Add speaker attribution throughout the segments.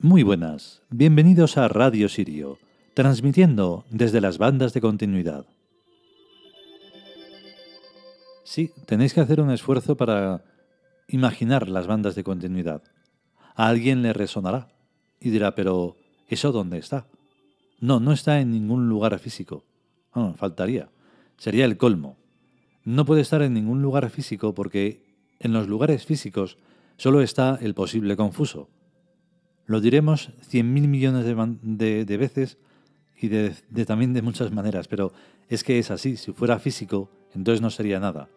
Speaker 1: Muy buenas, bienvenidos a Radio Sirio, transmitiendo desde las bandas de continuidad. Sí, tenéis que hacer un esfuerzo para imaginar las bandas de continuidad. A alguien le resonará y dirá, pero ¿eso dónde está? No, no está en ningún lugar físico. Ah, faltaría. Sería el colmo. No puede estar en ningún lugar físico porque en los lugares físicos solo está el posible confuso. Lo diremos cien mil millones de, veces y también de muchas maneras, pero es que es así. Si fuera físico, entonces no sería nada.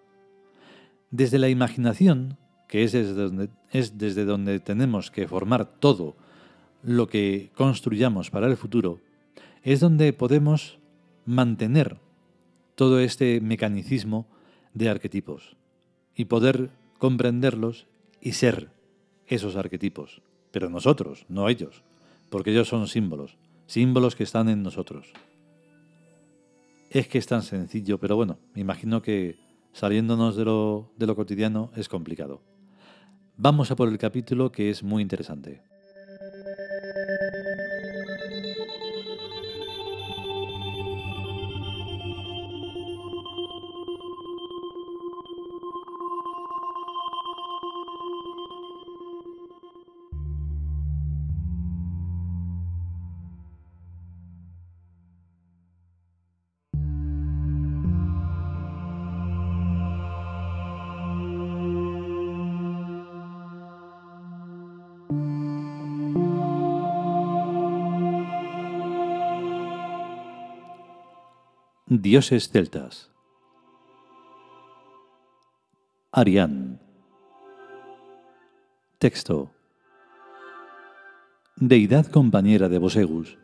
Speaker 1: Desde la imaginación, que es desde donde tenemos que formar todo lo que construyamos para el futuro, es donde podemos mantener todo este mecanicismo de arquetipos y poder comprenderlos y ser esos arquetipos. Pero nosotros, no ellos, porque ellos son símbolos, símbolos que están en nosotros. Es que es tan sencillo, pero bueno, me imagino que saliéndonos de lo, de lo cotidiano es complicado. Vamos a por el capítulo que es muy interesante. Dioses celtas. Arián. Texto. Deidad compañera de Bosegus,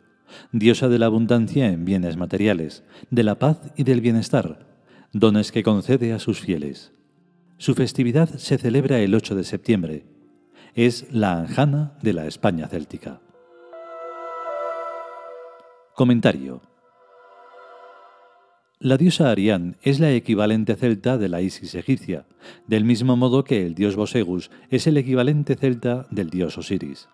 Speaker 1: diosa de la abundancia en bienes materiales, de la paz y del bienestar, dones que concede a sus fieles. Su festividad se celebra el 8 de septiembre. Es la Anjana de la España céltica. Comentario. La diosa Arián es la equivalente celta de la Isis egipcia, del mismo modo que el dios Bosegus es el equivalente celta del dios Osiris.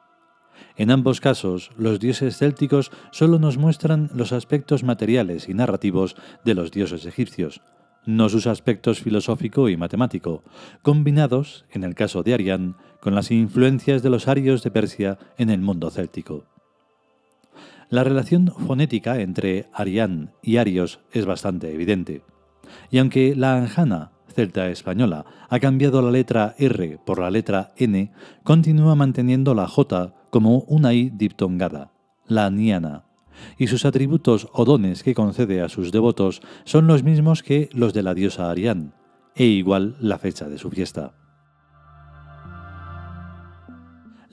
Speaker 1: En ambos casos, los dioses célticos solo nos muestran los aspectos materiales y narrativos de los dioses egipcios, no sus aspectos filosófico y matemático, combinados, en el caso de Arián, con las influencias de los arios de Persia en el mundo céltico. La relación fonética entre Arián y Arios es bastante evidente. Y aunque la anjana, celta española, ha cambiado la letra R por la letra N, continúa manteniendo la J como una I diptongada, la niana, y sus atributos o dones que concede a sus devotos son los mismos que los de la diosa Arián, e igual la fecha de su fiesta.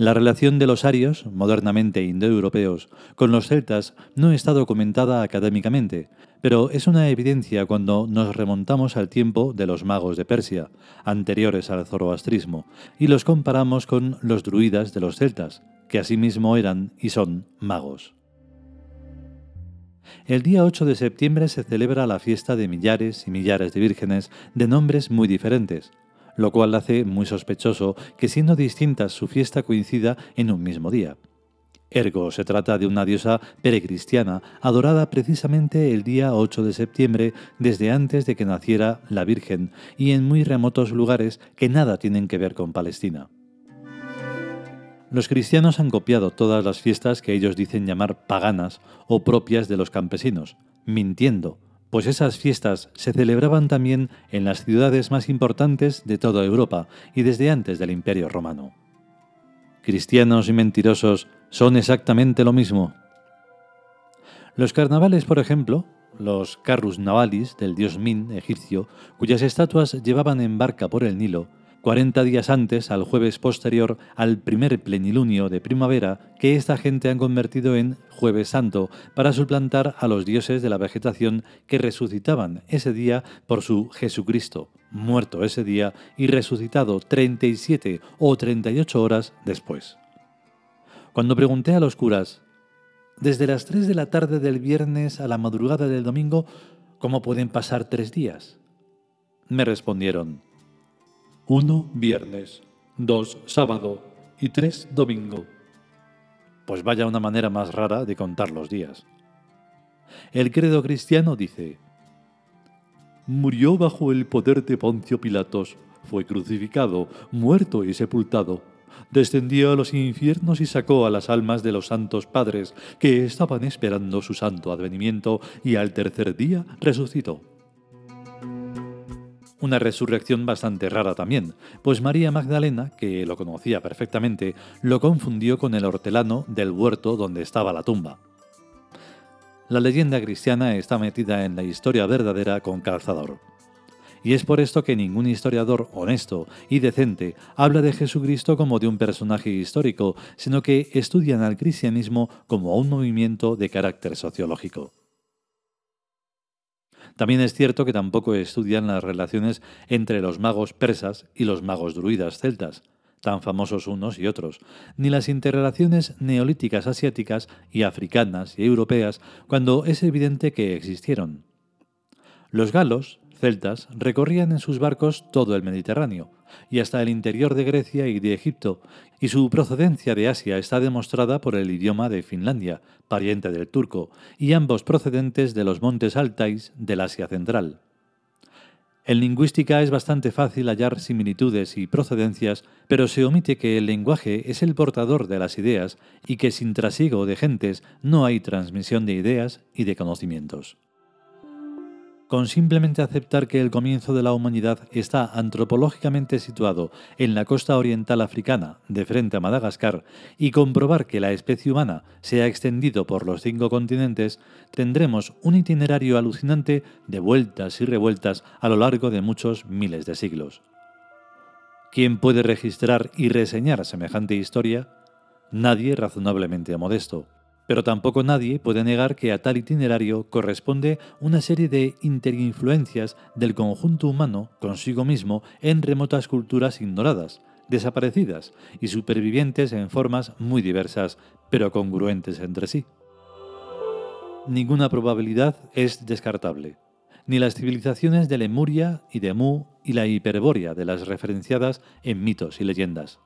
Speaker 1: La relación de los arios, modernamente indoeuropeos, con los celtas no está documentada académicamente, pero es una evidencia cuando nos remontamos al tiempo de los magos de Persia, anteriores al zoroastrismo, y los comparamos con los druidas de los celtas, que asimismo eran y son magos. El día 8 de septiembre se celebra la fiesta de millares y millares de vírgenes de nombres muy diferentes, lo cual hace muy sospechoso que siendo distintas su fiesta coincida en un mismo día. Ergo se trata de una diosa perecristiana adorada precisamente el día 8 de septiembre desde antes de que naciera la Virgen y en muy remotos lugares que nada tienen que ver con Palestina. Los cristianos han copiado todas las fiestas que ellos dicen llamar paganas o propias de los campesinos, mintiendo, pues esas fiestas se celebraban también en las ciudades más importantes de toda Europa y desde antes del Imperio Romano. Cristianos y mentirosos son exactamente lo mismo. Los carnavales, por ejemplo, los carrus navalis del dios Min egipcio, cuyas estatuas llevaban en barca por el Nilo, 40 días antes, al jueves posterior al primer plenilunio de primavera, que esta gente han convertido en jueves santo para suplantar a los dioses de la vegetación que resucitaban ese día por su Jesucristo, muerto ese día y resucitado 37 o 38 horas después. Cuando pregunté a los curas, desde las 3 de la tarde del viernes a la madrugada del domingo, ¿cómo pueden pasar tres días? Me respondieron, uno viernes, dos sábado y tres domingo. Pues vaya una manera más rara de contar los días. El credo cristiano dice, Murió bajo el poder de Poncio Pilatos, fue crucificado, muerto y sepultado. Descendió a los infiernos y sacó a las almas de los santos padres que estaban esperando su santo advenimiento y al tercer día resucitó. Una resurrección bastante rara también, pues María Magdalena, que lo conocía perfectamente, lo confundió con el hortelano del huerto donde estaba la tumba. La leyenda cristiana está metida en la historia verdadera con calzador. Y es por esto que ningún historiador honesto y decente habla de Jesucristo como de un personaje histórico, sino que estudian al cristianismo como un movimiento de carácter sociológico. También es cierto que tampoco estudian las relaciones entre los magos persas y los magos druidas celtas, tan famosos unos y otros, ni las interrelaciones neolíticas asiáticas y africanas y europeas, cuando es evidente que existieron. Los galos, celtas, recorrían en sus barcos todo el Mediterráneo, y hasta el interior de Grecia y de Egipto, y su procedencia de Asia está demostrada por el idioma de Finlandia, pariente del turco, y ambos procedentes de los montes Altais del Asia Central. En lingüística es bastante fácil hallar similitudes y procedencias, pero se omite que el lenguaje es el portador de las ideas y que sin trasiego de gentes no hay transmisión de ideas y de conocimientos. Con simplemente aceptar que el comienzo de la humanidad está antropológicamente situado en la costa oriental africana, de frente a Madagascar, y comprobar que la especie humana se ha extendido por los cinco continentes, tendremos un itinerario alucinante de vueltas y revueltas a lo largo de muchos miles de siglos. ¿Quién puede registrar y reseñar semejante historia? Nadie razonablemente modesto pero tampoco nadie puede negar que a tal itinerario corresponde una serie de interinfluencias del conjunto humano consigo mismo en remotas culturas ignoradas, desaparecidas y supervivientes en formas muy diversas, pero congruentes entre sí. Ninguna probabilidad es descartable. Ni las civilizaciones de Lemuria y de Mu y la Hiperbórea de las referenciadas en mitos y leyendas.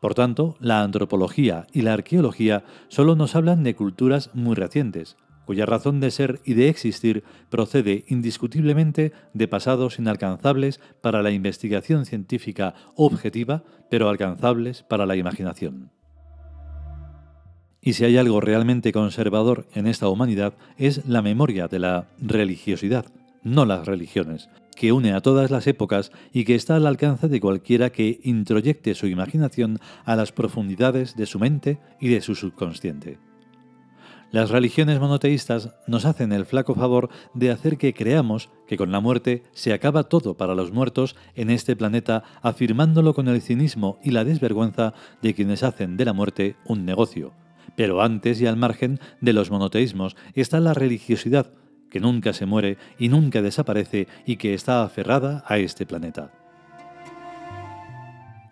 Speaker 1: Por tanto, la antropología y la arqueología solo nos hablan de culturas muy recientes, cuya razón de ser y de existir procede indiscutiblemente de pasados inalcanzables para la investigación científica objetiva, pero alcanzables para la imaginación. Y si hay algo realmente conservador en esta humanidad es la memoria de la religiosidad, no las religiones, que une a todas las épocas y que está al alcance de cualquiera que introyecte su imaginación a las profundidades de su mente y de su subconsciente. Las religiones monoteístas nos hacen el flaco favor de hacer que creamos que con la muerte se acaba todo para los muertos en este planeta, afirmándolo con el cinismo y la desvergüenza de quienes hacen de la muerte un negocio. Pero antes y al margen de los monoteísmos está la religiosidad, que nunca se muere y nunca desaparece y que está aferrada a este planeta.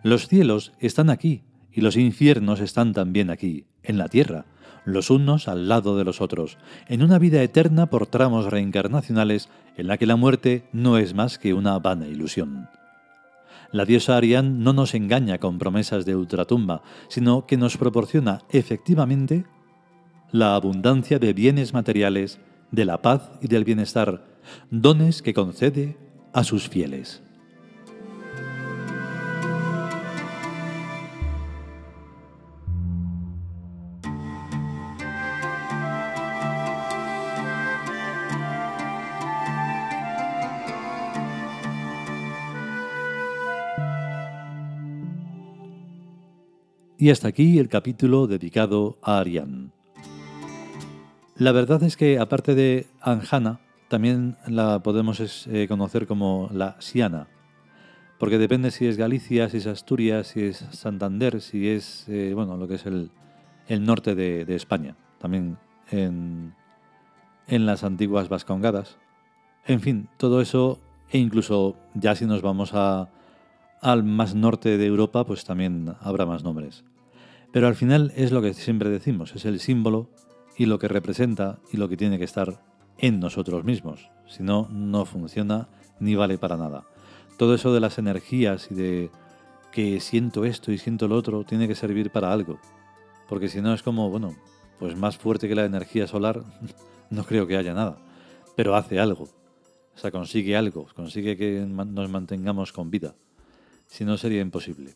Speaker 1: Los cielos están aquí y los infiernos están también aquí, en la tierra, los unos al lado de los otros, en una vida eterna por tramos reencarnacionales en la que la muerte no es más que una vana ilusión. La diosa Arián no nos engaña con promesas de ultratumba, sino que nos proporciona efectivamente la abundancia de bienes materiales de la paz y del bienestar, dones que concede a sus fieles. Y hasta aquí el capítulo dedicado a Arián. La verdad es que, aparte de Anjana, también la podemos eh, conocer como la Siana, porque depende si es Galicia, si es Asturias, si es Santander, si es, eh, bueno, lo que es el, norte de, España, también en, en las antiguas Vascongadas. En fin, todo eso, e incluso ya si nos vamos a, al más norte de Europa, pues también habrá más nombres. Pero al final es lo que siempre decimos, es el símbolo y lo que representa y lo que tiene que estar en nosotros mismos. Si no, no funciona ni vale para nada. Todo eso de las energías y de que siento esto y siento lo otro tiene que servir para algo. porque si no es como, bueno, pues más fuerte que la energía solar, no creo que haya nada, pero hace algo, o sea, consigue algo, consigue que nos mantengamos con vida, si no sería imposible.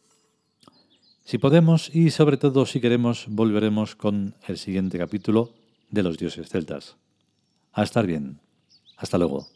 Speaker 1: Si podemos y sobre todo si queremos, volveremos con el siguiente capítulo de los dioses celtas. A estar bien. Hasta luego.